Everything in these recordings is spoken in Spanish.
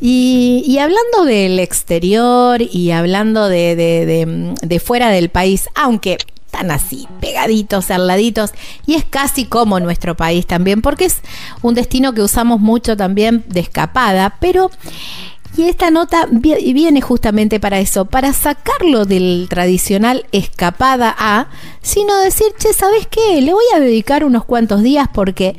Y, hablando del exterior y hablando de, fuera del país, aunque están así, pegaditos, al laditos, y es casi como nuestro país también, porque es un destino que usamos mucho también de escapada, pero... Y esta nota viene justamente para eso, para sacarlo del tradicional escapada a, sino decir, che, ¿sabes qué? Le voy a dedicar unos cuantos días porque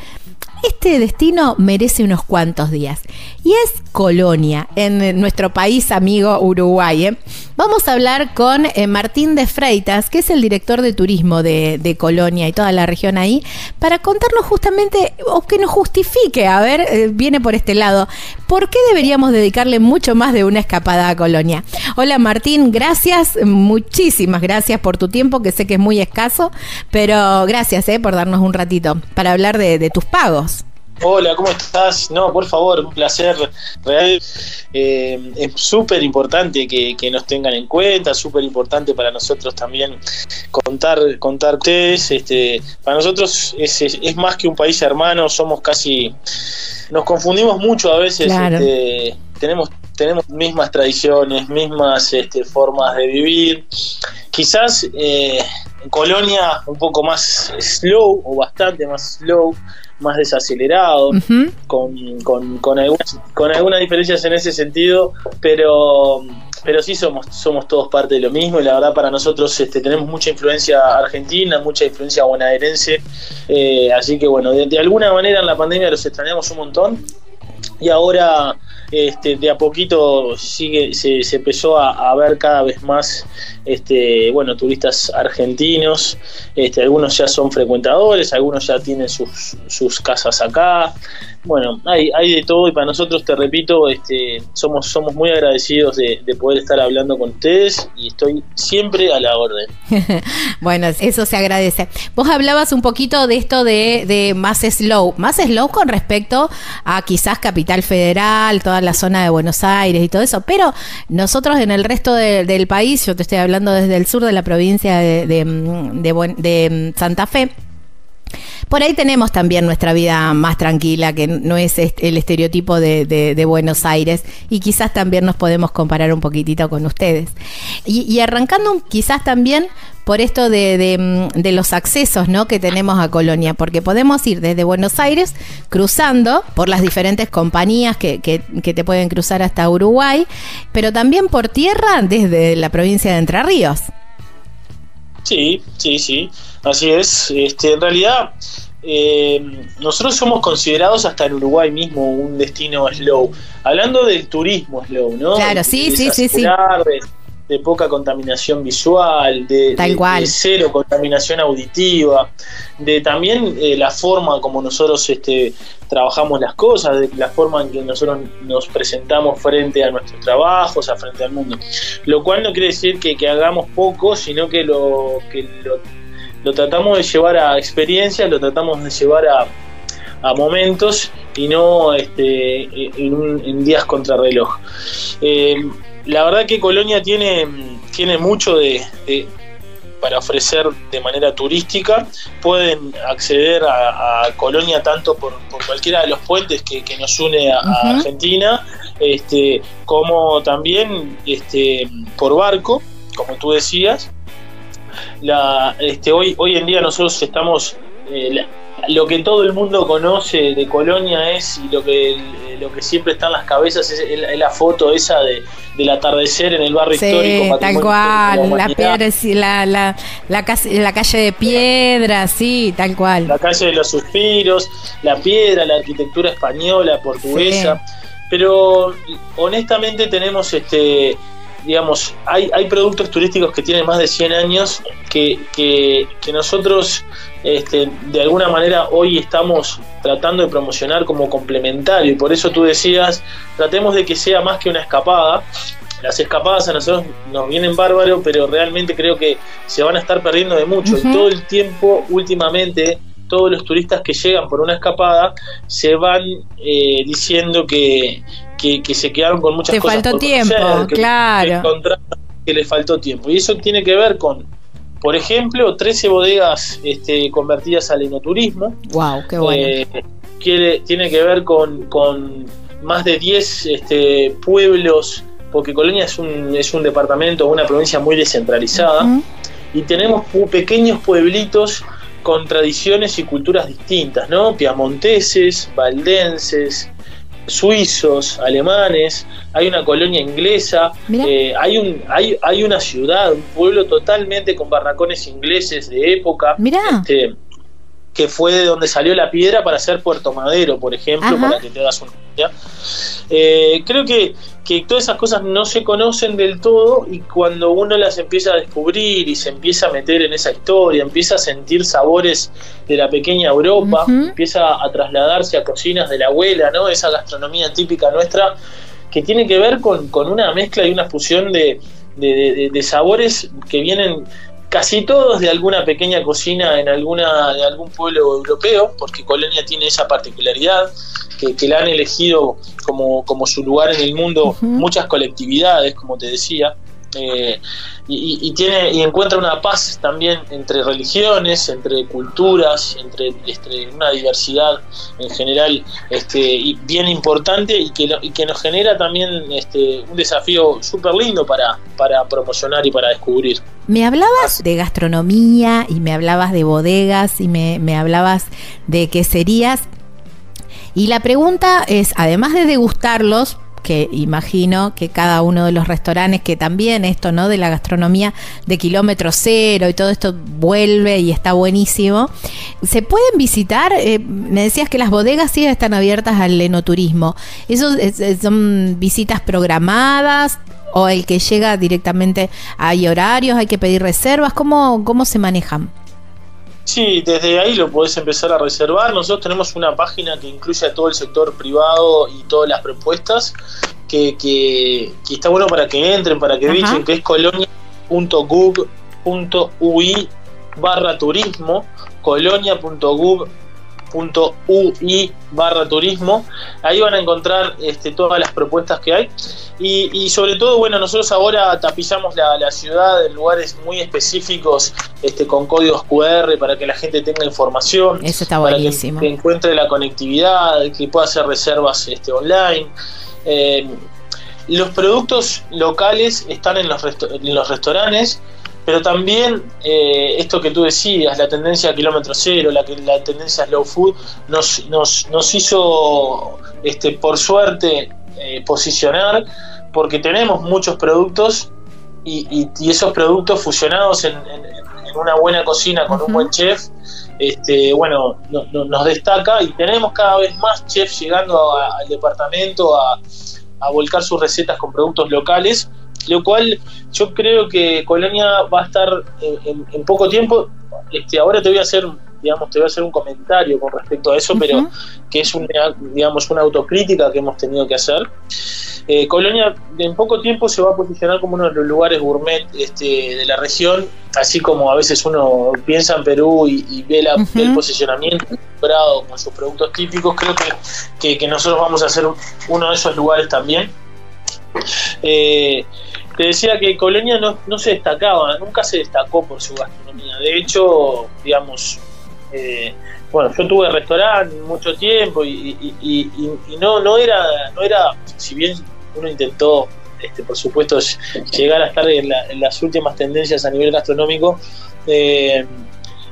este destino merece unos cuantos días y es Colonia, en nuestro país amigo Uruguay. ¿eh? Vamos a hablar con eh, Martín de Freitas, que es el director de turismo de, Colonia y toda la región ahí, para contarnos justamente, o que nos justifique, a ver, eh, viene por este lado, ¿por qué deberíamos dedicarle mucho más de una escapada a Colonia? Hola Martín, gracias, muchísimas gracias por tu tiempo, que sé que es muy escaso, pero gracias por darnos un ratito para hablar de tus pagos. Hola, ¿cómo estás? No, por favor, un placer real. Eh, es súper importante que, nos tengan en cuenta, súper importante para nosotros también contar, contarte. Este, para nosotros es, es, más que un país hermano, somos casi, nos confundimos mucho a veces. Este, tenemos tenemos mismas tradiciones, mismas este, formas de vivir. Quizás eh, en Colonia un poco más slow o bastante más slow, más desacelerado, con, con, con, algunas, con algunas diferencias en ese sentido, pero pero sí somos somos todos parte de lo mismo y la verdad para nosotros este, tenemos mucha influencia argentina, mucha influencia bonaerense, eh, así que bueno, de, de, alguna manera en la pandemia los extrañamos un montón y ahora este, de a poquito sigue, se, se empezó a, ver cada vez más este, bueno, turistas argentinos, este, algunos ya son frecuentadores, algunos ya tienen sus, sus casas acá, bueno, hay, hay de todo y para nosotros, te repito, este, somos, somos muy agradecidos de, poder estar hablando con ustedes y estoy siempre a la orden. bueno, eso se agradece. Vos hablabas un poquito de esto de, de más slow, más slow con respecto a quizás Capital Federal, toda la zona de Buenos Aires y todo eso, pero nosotros en el resto del país, yo te estoy hablando desde el sur de la provincia de, de Santa Fe, por ahí tenemos también nuestra vida más tranquila, que no es el estereotipo de, Buenos Aires, y quizás también nos podemos comparar un poquitito con ustedes. Y, arrancando quizás también por esto de, los accesos ¿no? que tenemos a Colonia, porque podemos ir desde Buenos Aires cruzando por las diferentes compañías que, que te pueden cruzar hasta Uruguay, pero también por tierra desde la provincia de Entre Ríos. Sí, sí, sí, así es. Este, en realidad, eh, nosotros somos considerados hasta en Uruguay mismo un destino slow. Hablando del turismo slow, ¿no? Claro, sí, sí, sí, sí de poca contaminación visual, de, cero contaminación auditiva, de también eh, la forma como nosotros este, trabajamos las cosas, de la forma en que nosotros nos presentamos frente a nuestros trabajos, a frente al mundo. Lo cual no quiere decir que, hagamos poco, sino que lo, que lo, tratamos de llevar a experiencias, lo tratamos de llevar a, a momentos y no este, en, en días contrarreloj. Eh, la verdad que Colonia tiene, tiene mucho de, para ofrecer de manera turística. Pueden acceder a, Colonia tanto por, cualquiera de los puentes que, nos une a, Argentina, este, como también este, por barco, como tú decías. La, este, hoy, hoy en día nosotros estamos... Eh, lo que todo el mundo conoce de Colonia es y lo que lo que siempre está en las cabezas es, la foto esa de, del atardecer en el barrio histórico. Tal cual, la, piedra, la, la, la, calle de piedra, sí, tal cual. La calle de los suspiros, la piedra, la arquitectura española, portuguesa. Pero honestamente tenemos este digamos, hay, hay productos turísticos que tienen más de 100 años que, que, nosotros este, de alguna manera hoy estamos tratando de promocionar como complementario y por eso tú decías, tratemos de que sea más que una escapada. Las escapadas a nosotros nos vienen bárbaro, pero realmente creo que se van a estar perdiendo de mucho. Todo el tiempo, últimamente, todos los turistas que llegan por una escapada se van eh, diciendo que, que, se quedaron con muchas cosas. faltó tiempo, claro. Que, les faltó tiempo. Y eso tiene que ver con, por ejemplo, 13 bodegas este, convertidas al enoturismo. ¡Wow! ¡Qué bueno! Eh, quiere, tiene que ver con, con más de 10 este, pueblos, porque Colonia es un, es un departamento, una provincia muy descentralizada, y tenemos pequeños pueblitos con tradiciones y culturas distintas, ¿no? Piamonteses, valdenses, suizos, alemanes, hay una colonia inglesa, eh, hay, un, hay, hay una ciudad, un pueblo totalmente con barracones ingleses de época. Este, que fue de donde salió la piedra para hacer Puerto Madero, por ejemplo, para que te hagas una Eh, creo que, que todas esas cosas no se conocen del todo y cuando uno las empieza a descubrir y se empieza a meter en esa historia, empieza a sentir sabores de la pequeña Europa, empieza a trasladarse a cocinas de la abuela, ¿no? Esa gastronomía típica nuestra que tiene que ver con, con una mezcla y una fusión de, de sabores que vienen casi todos de alguna pequeña cocina en alguna de algún pueblo europeo, porque Colonia tiene esa particularidad que, que la han elegido como, como, su lugar en el mundo muchas colectividades, como te decía. Eh, y, tiene y encuentra una paz también entre religiones, entre culturas, entre, este, una diversidad en general este, bien importante y que, que nos genera también este, un desafío súper lindo para, para promocionar y para descubrir. Me hablabas de gastronomía y me hablabas de bodegas y me, me hablabas de queserías. Y la pregunta es, además de degustarlos, que imagino que cada uno de los restaurantes, que también esto, ¿no? De la gastronomía de kilómetro cero y todo esto vuelve y está buenísimo. ¿Se pueden visitar? Eh, me decías que las bodegas sí están abiertas al enoturismo. ¿Eso son visitas programadas? ¿O el que llega directamente hay horarios, hay que pedir reservas? ¿Cómo, cómo se manejan? Sí, desde ahí lo podés empezar a reservar. Nosotros tenemos una página que incluye a todo el sector privado y todas las propuestas, que, que, está bueno para que entren, para que vean que es colonia.gov.ui barra turismo, colonia.gov .ui barra turismo. Ahí van a encontrar este, todas las propuestas que hay. Y, sobre todo, bueno, nosotros ahora tapizamos la, ciudad en lugares muy específicos este, con códigos QR para que la gente tenga información. Eso está buenísimo. Para que, encuentre la conectividad, que pueda hacer reservas este, online. Eh, los productos locales están en los, en los restaurantes pero también eh, esto que tú decías, la tendencia a kilómetro cero, la, la tendencia a slow food, nos, nos, nos hizo, este, por suerte, eh, posicionar, porque tenemos muchos productos y, y, esos productos fusionados en, una buena cocina con un buen chef, este, bueno, nos destaca y tenemos cada vez más chefs llegando al departamento a, a volcar sus recetas con productos locales lo cual yo creo que Colonia va a estar en, poco tiempo. Este, ahora te voy a hacer, digamos, te voy a hacer un comentario con respecto a eso, pero que es una, digamos, una autocrítica que hemos tenido que hacer. Eh, Colonia en poco tiempo se va a posicionar como uno de los lugares gourmet este, de la región, así como a veces uno piensa en Perú y, ve, el posicionamiento logrado con sus productos típicos, creo que, que, nosotros vamos a ser uno de esos lugares también. Eh, te decía que Colonia no, no, se destacaba, nunca se destacó por su gastronomía. De hecho, digamos, eh, bueno, yo tuve restaurante mucho tiempo y, no, no era, no era, si bien uno intentó, este, por supuesto, llegar a estar en, las últimas tendencias a nivel gastronómico, eh,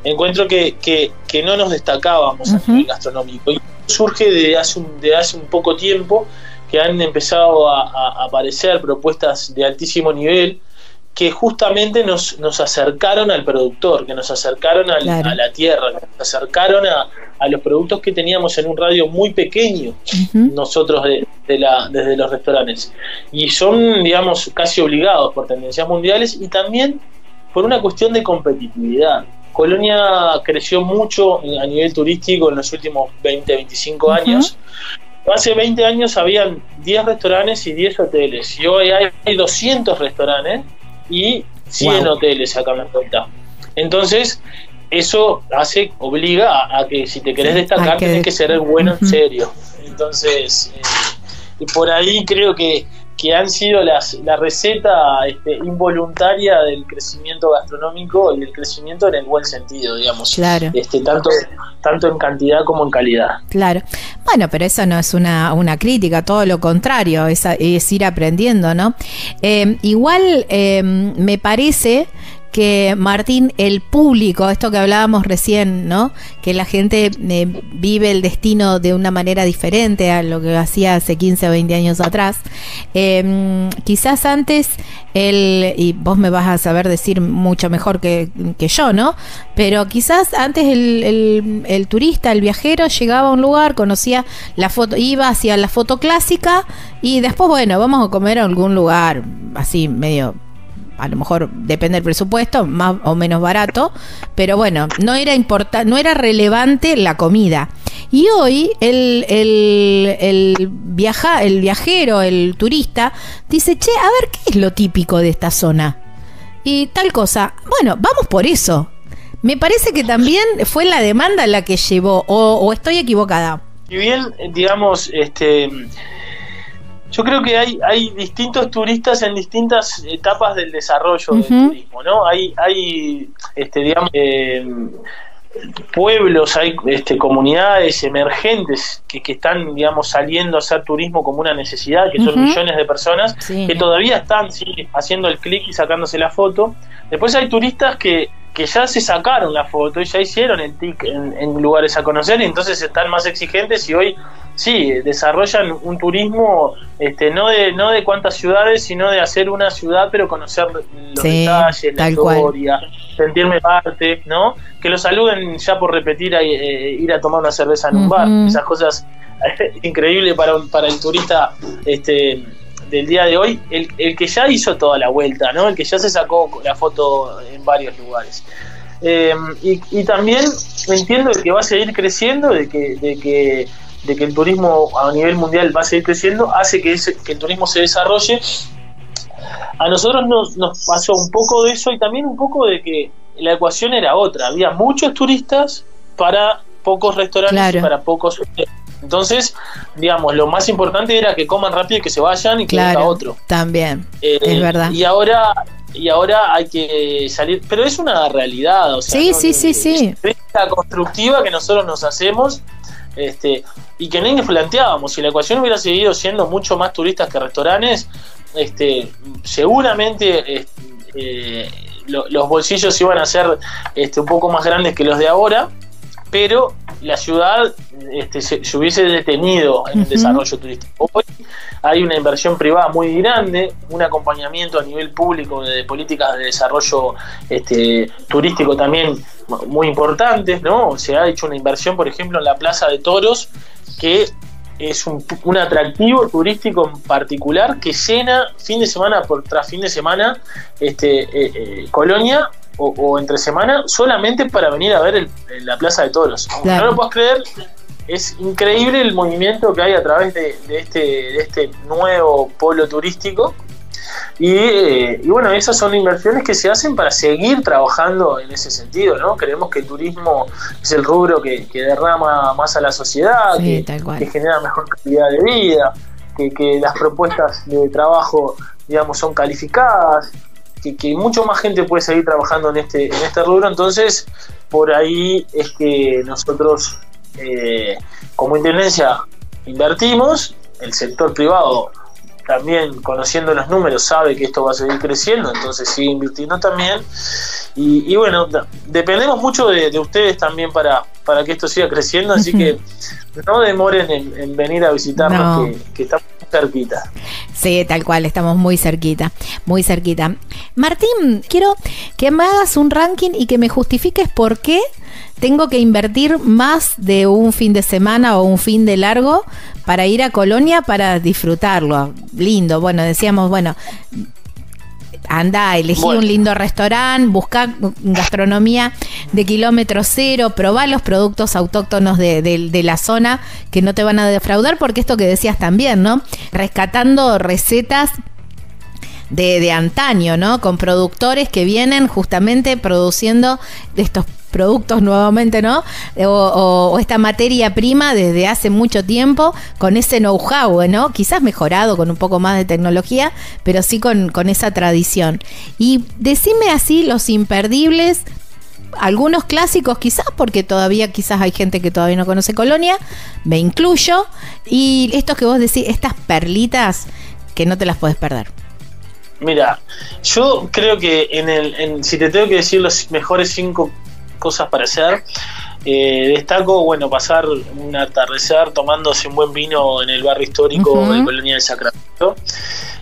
encuentro que, que, no nos destacábamos a nivel gastronómico. Y surge de hace un, de hace un poco tiempo que han empezado a, aparecer propuestas de altísimo nivel que justamente nos, nos acercaron al productor, que nos acercaron a la tierra, que nos acercaron a, los productos que teníamos en un radio muy pequeño, nosotros de, la, desde los restaurantes. Y son, digamos, casi obligados por tendencias mundiales y también por una cuestión de competitividad. Colonia creció mucho a nivel turístico en los últimos 20, 25 años. Hace 20 años habían 10 restaurantes y 10 hoteles. Y hoy hay 200 restaurantes y 100 hoteles acá en la cuenta. Entonces, eso hace, obliga a, que si te querés destacar, tienes que ser bueno en serio. Entonces, eh, y por ahí creo que que han sido las, la receta este, involuntaria del crecimiento gastronómico y del crecimiento en el buen sentido, digamos. Claro. Este, tanto, tanto en cantidad como en calidad. Claro. Bueno, pero eso no es una, una crítica, todo lo contrario, es, es ir aprendiendo, ¿no? Eh, igual eh, me parece que Martín, el público, esto que hablábamos recién, ¿no? Que la gente eh, vive el destino de una manera diferente a lo que hacía hace 15 o 20 años atrás. Em, quizás antes, el, y vos me vas a saber decir mucho mejor que, yo, ¿no? Pero quizás antes el, el, turista, el viajero, llegaba a un lugar, conocía la foto, iba hacia la foto clásica y después, bueno, vamos a comer a algún lugar así medio a lo mejor depende del presupuesto, más o menos barato, pero bueno, no era no era relevante la comida. Y hoy el, el, viaja, el viajero, el turista, dice, che, a ver qué es lo típico de esta zona. Y tal cosa. Bueno, vamos por eso. Me parece que también fue la demanda la que llevó, o, o estoy equivocada. Y bien, digamos, este yo creo que hay, hay distintos turistas en distintas etapas del desarrollo del turismo, ¿no? Hay, hay este, digamos, eh, pueblos, hay este, comunidades emergentes que, que, están, digamos, saliendo a hacer turismo como una necesidad, que son millones de personas que todavía están haciendo el clic y sacándose la foto. Después hay turistas que, que ya se sacaron la foto y ya hicieron el tic en, en lugares a conocer y entonces están más exigentes y hoy sí, desarrollan un turismo este, no de no de cuántas ciudades, sino de hacer una ciudad, pero conocer los detalles, la historia, sentirme parte, ¿no? Que lo saluden ya por repetir a, eh, ir a tomar una cerveza en un bar, esas cosas increíbles para, para el turista este del día de hoy, el, el que ya hizo toda la vuelta, ¿no? El que ya se sacó la foto en varios lugares. Eh, y, y, también entiendo que va a seguir creciendo, de que, de que de que el turismo a nivel mundial va a seguir creciendo, hace que, que el turismo se desarrolle. A nosotros nos, nos pasó un poco de eso y también un poco de que la ecuación era otra. Había muchos turistas para pocos restaurantes y para pocos entonces, digamos, lo más importante era que coman rápido y que se vayan y que claro, otro. También, eh, es verdad. Y ahora, y ahora hay que salir, pero es una realidad, o sea, sí, sí, sí, sí. Es la constructiva que nosotros nos hacemos este, y que ni nos planteábamos. Si la ecuación hubiera seguido siendo mucho más turistas que restaurantes, este, seguramente eh, los bolsillos iban a ser este, un poco más grandes que los de ahora, pero la ciudad este, se, hubiese detenido en el desarrollo turístico. Hoy hay una inversión privada muy grande, un acompañamiento a nivel público de, políticas de desarrollo este, turístico también muy importantes, ¿no? Se ha hecho una inversión, por ejemplo, en la Plaza de Toros, que es un, un, atractivo turístico en particular que llena fin de semana por tras fin de semana este, eh, eh, Colonia o, entre semana solamente para venir a ver la Plaza de Toros. No lo puedes creer, es increíble el movimiento que hay a través de, este, de este nuevo polo turístico. Eh, y, bueno, esas son inversiones que se hacen para seguir trabajando en ese sentido, ¿no? Creemos que el turismo es el rubro que, derrama más a la sociedad, que, genera mejor calidad de vida, que, que las propuestas de trabajo, digamos, son calificadas, que, mucho más gente puede seguir trabajando en este, en este rubro, entonces por ahí es que nosotros eh, como Intendencia invertimos, el sector privado también conociendo los números sabe que esto va a seguir creciendo, entonces sigue invirtiendo también. Y, bueno, dependemos mucho de, ustedes también para, para que esto siga creciendo, así que no demoren en, venir a visitarnos, que, estamos cerquita. Sí, tal cual, estamos muy cerquita, muy cerquita. Martín, quiero que me hagas un ranking y que me justifiques por qué tengo que invertir más de un fin de semana o un fin de largo para ir a Colonia para disfrutarlo. Lindo, bueno, decíamos, bueno, anda, elegí un lindo restaurante, busca gastronomía de kilómetro cero, probá los productos autóctonos de, la zona que no te van a defraudar, porque esto que decías también, ¿no? Rescatando recetas de, de, antaño, ¿no? Con productores que vienen justamente produciendo estos productos nuevamente, ¿no? O, esta materia prima desde hace mucho tiempo con ese know-how, ¿no? Quizás mejorado con un poco más de tecnología, pero sí con, con esa tradición. Y decime así los imperdibles algunos clásicos quizás, porque todavía quizás hay gente que todavía no conoce Colonia, me incluyo, y estos que vos decís, estas perlitas que no te las puedes perder. Mira, yo creo que en el, si te tengo que decir los mejores cinco cosas para hacer. Eh, destaco, bueno, pasar un atardecer tomándose un buen vino en el barrio histórico de Colonia del Sacramento.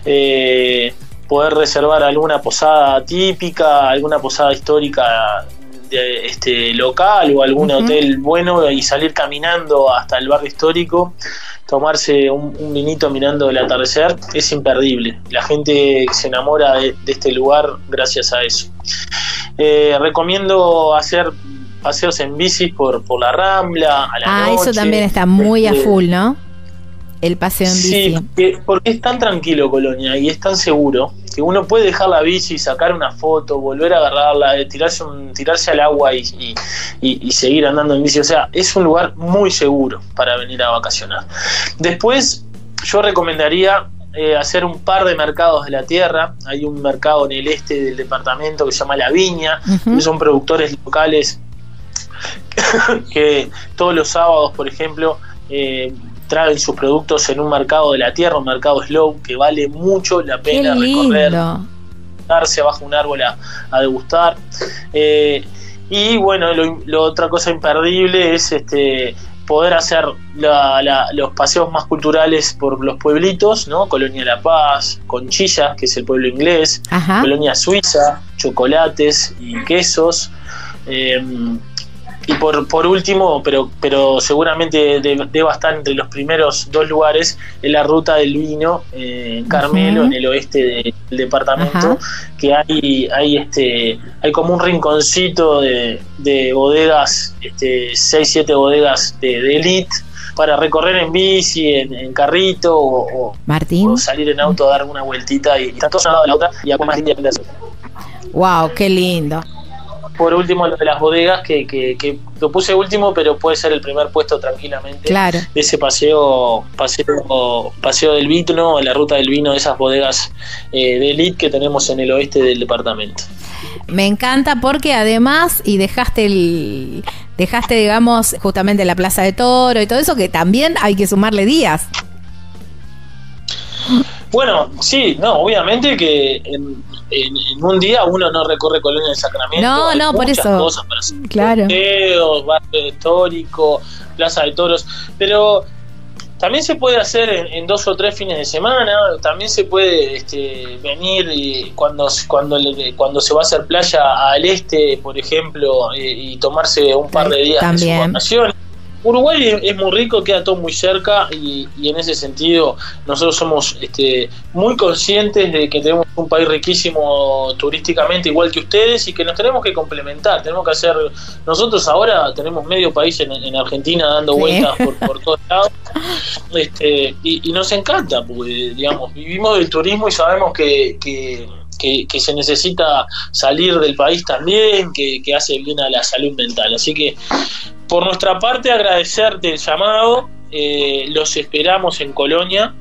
Eh, poder reservar alguna posada típica, alguna posada histórica de, este local o algún hotel bueno y salir caminando hasta el barrio histórico, tomarse un, vinito mirando el atardecer, es imperdible. La gente se enamora de este lugar gracias a eso. Eh, recomiendo hacer paseos en bici por, por la Rambla a la Ah, eso también está muy a este, full, ¿no? El paseo en bici. Sí, porque es tan tranquilo Colonia y es tan seguro que uno puede dejar la bici, sacar una foto, volver a agarrarla, eh, tirarse, un, tirarse al agua y, y, seguir andando en bici. O sea, es un lugar muy seguro para venir a vacacionar. Después, yo recomendaría eh, hacer un par de mercados de la tierra. Hay un mercado en el este del departamento que se llama La Viña, que son productores locales que todos los sábados, por ejemplo, eh, traen sus productos en un mercado de la tierra, un mercado slow, que vale mucho la pena recorrer, darse abajo un árbol a, degustar. Eh, y bueno, lo, otra cosa imperdible es este poder hacer los paseos más culturales por los pueblitos, ¿no? Colonia La Paz, Conchilla, que es el pueblo inglés, Colonia Suiza, chocolates y quesos. Eh, y por, por último, pero, pero seguramente deba estar entre los primeros dos lugares, es la ruta del vino eh, en Carmelo, en el oeste del departamento, que hay, hay este, hay como un rinconcito de, de bodegas, este, 6, 7 bodegas de, elite para recorrer en bici, en, carrito o, salir en auto a dar una vueltita y, y están todos a la otra y a más linda Wow, qué lindo por último lo de las bodegas, que, que, lo puse último, pero puede ser el primer puesto tranquilamente claro. de ese paseo, paseo, paseo del vino, la ruta del vino de esas bodegas eh, de elite que tenemos en el oeste del departamento. Me encanta porque además, y dejaste el, dejaste, digamos, justamente la Plaza de Toro y todo eso, que también hay que sumarle días. Bueno, sí, no, obviamente que en, un día uno no recorre Colonia del Sacramento. No, no, por eso. Cosas para hacer claro. barrio histórico, Plaza de Toros, pero también se puede hacer en, dos o tres fines de semana, también se puede este, venir y cuando, cuando, cuando se va a hacer playa al este, por ejemplo, y, tomarse un par de días de su vacaciones Uruguay es, muy rico, queda todo muy cerca y, en ese sentido nosotros somos este, muy conscientes de que tenemos un país riquísimo turísticamente igual que ustedes y que nos tenemos que complementar, tenemos que hacer, nosotros ahora tenemos medio país en, Argentina dando vueltas por, todos lados este, y, nos encanta, porque digamos, vivimos del turismo y sabemos que, que que, se necesita salir del país también, que, que, hace bien a la salud mental. Así que por nuestra parte, agradecerte el llamado. Eh, los esperamos en Colonia.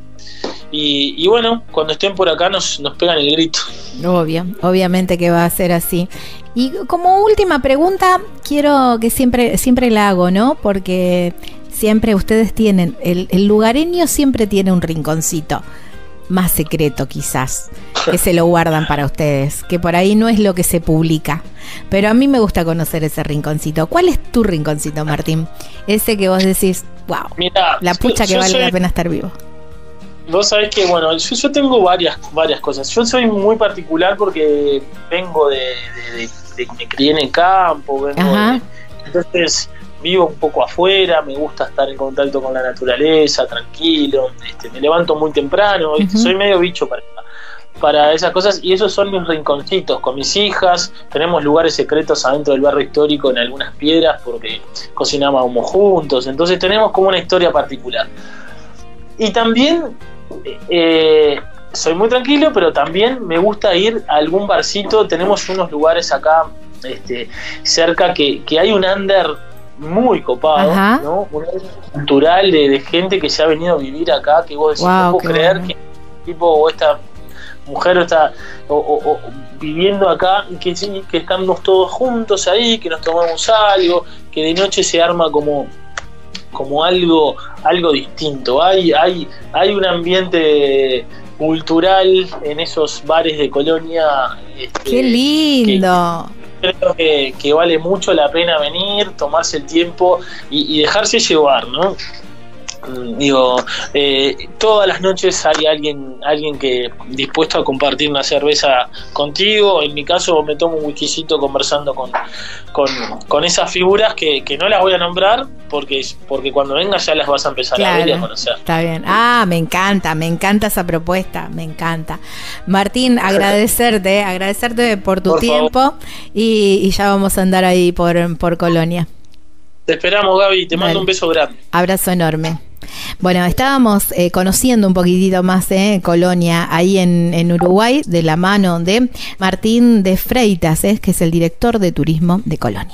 Y, bueno, cuando estén por acá nos, nos pegan el grito. Obvio, obviamente que va a ser así. Y como última pregunta, quiero que siempre, siempre la hago, ¿no? Porque siempre ustedes tienen, el, el lugareño siempre tiene un rinconcito más secreto quizás, que se lo guardan para ustedes, que por ahí no es lo que se publica. Pero a mí me gusta conocer ese rinconcito. ¿Cuál es tu rinconcito, Martín? Ese que vos decís, wow, la pucha que vale la pena estar vivo. Vos sabés que, bueno, yo, tengo varias, varias cosas. Yo soy muy particular porque vengo de, de, me crié en el campo, vengo entonces vivo un poco afuera, me gusta estar en contacto con la naturaleza, tranquilo, este, me levanto muy temprano, soy medio bicho para, para esas cosas y esos son mis rinconcitos con mis hijas, tenemos lugares secretos adentro del barrio histórico en algunas piedras porque cocinábamos juntos, entonces tenemos como una historia particular. Y también eh, soy muy tranquilo, pero también me gusta ir a algún barcito, tenemos unos lugares acá este, cerca que, que hay un under muy copado, ¿no? Un cultural de, gente que se ha venido a vivir acá, que vos decís, no puedo creer que tipo o esta mujer está o, viviendo acá, que, que estamos todos juntos ahí, que nos tomamos algo, que de noche se arma como como algo algo distinto. Hay hay hay un ambiente cultural en esos bares de Colonia. Este, Qué lindo creo que, vale mucho la pena venir, tomarse el tiempo y, y dejarse llevar, ¿no? Mm, digo, eh, todas las noches hay alguien, alguien que dispuesto a compartir una cerveza contigo. En mi caso me tomo un whiskycito conversando con, con, esas figuras que, no las voy a nombrar porque, porque cuando vengas ya las vas a empezar a ver y a conocer. Está bien. Ah, me encanta, me encanta esa propuesta, me encanta. Martín, agradecerte, agradecerte por tu tiempo y, ya vamos a andar ahí por, por Colonia. Te esperamos, Gaby. Te mando un beso grande. Abrazo enorme. Bueno, estábamos eh, conociendo un poquitito más eh, Colonia ahí en, Uruguay de la mano de Martín de Freitas, eh, que es el director de turismo de Colonia.